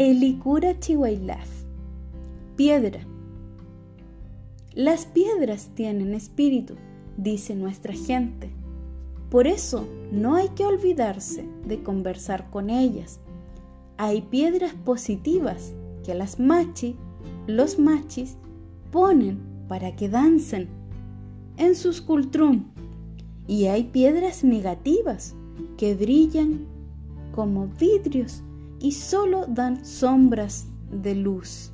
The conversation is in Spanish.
Elikura Chihuailaf. Piedra. Las piedras tienen espíritu, dice nuestra gente. Por eso no hay que olvidarse de conversar con ellas. Hay piedras positivas que las machi, los machis, ponen para que dancen en sus cultrum. Y hay piedras negativas que brillan como vidrios y solo dan sombras de luz.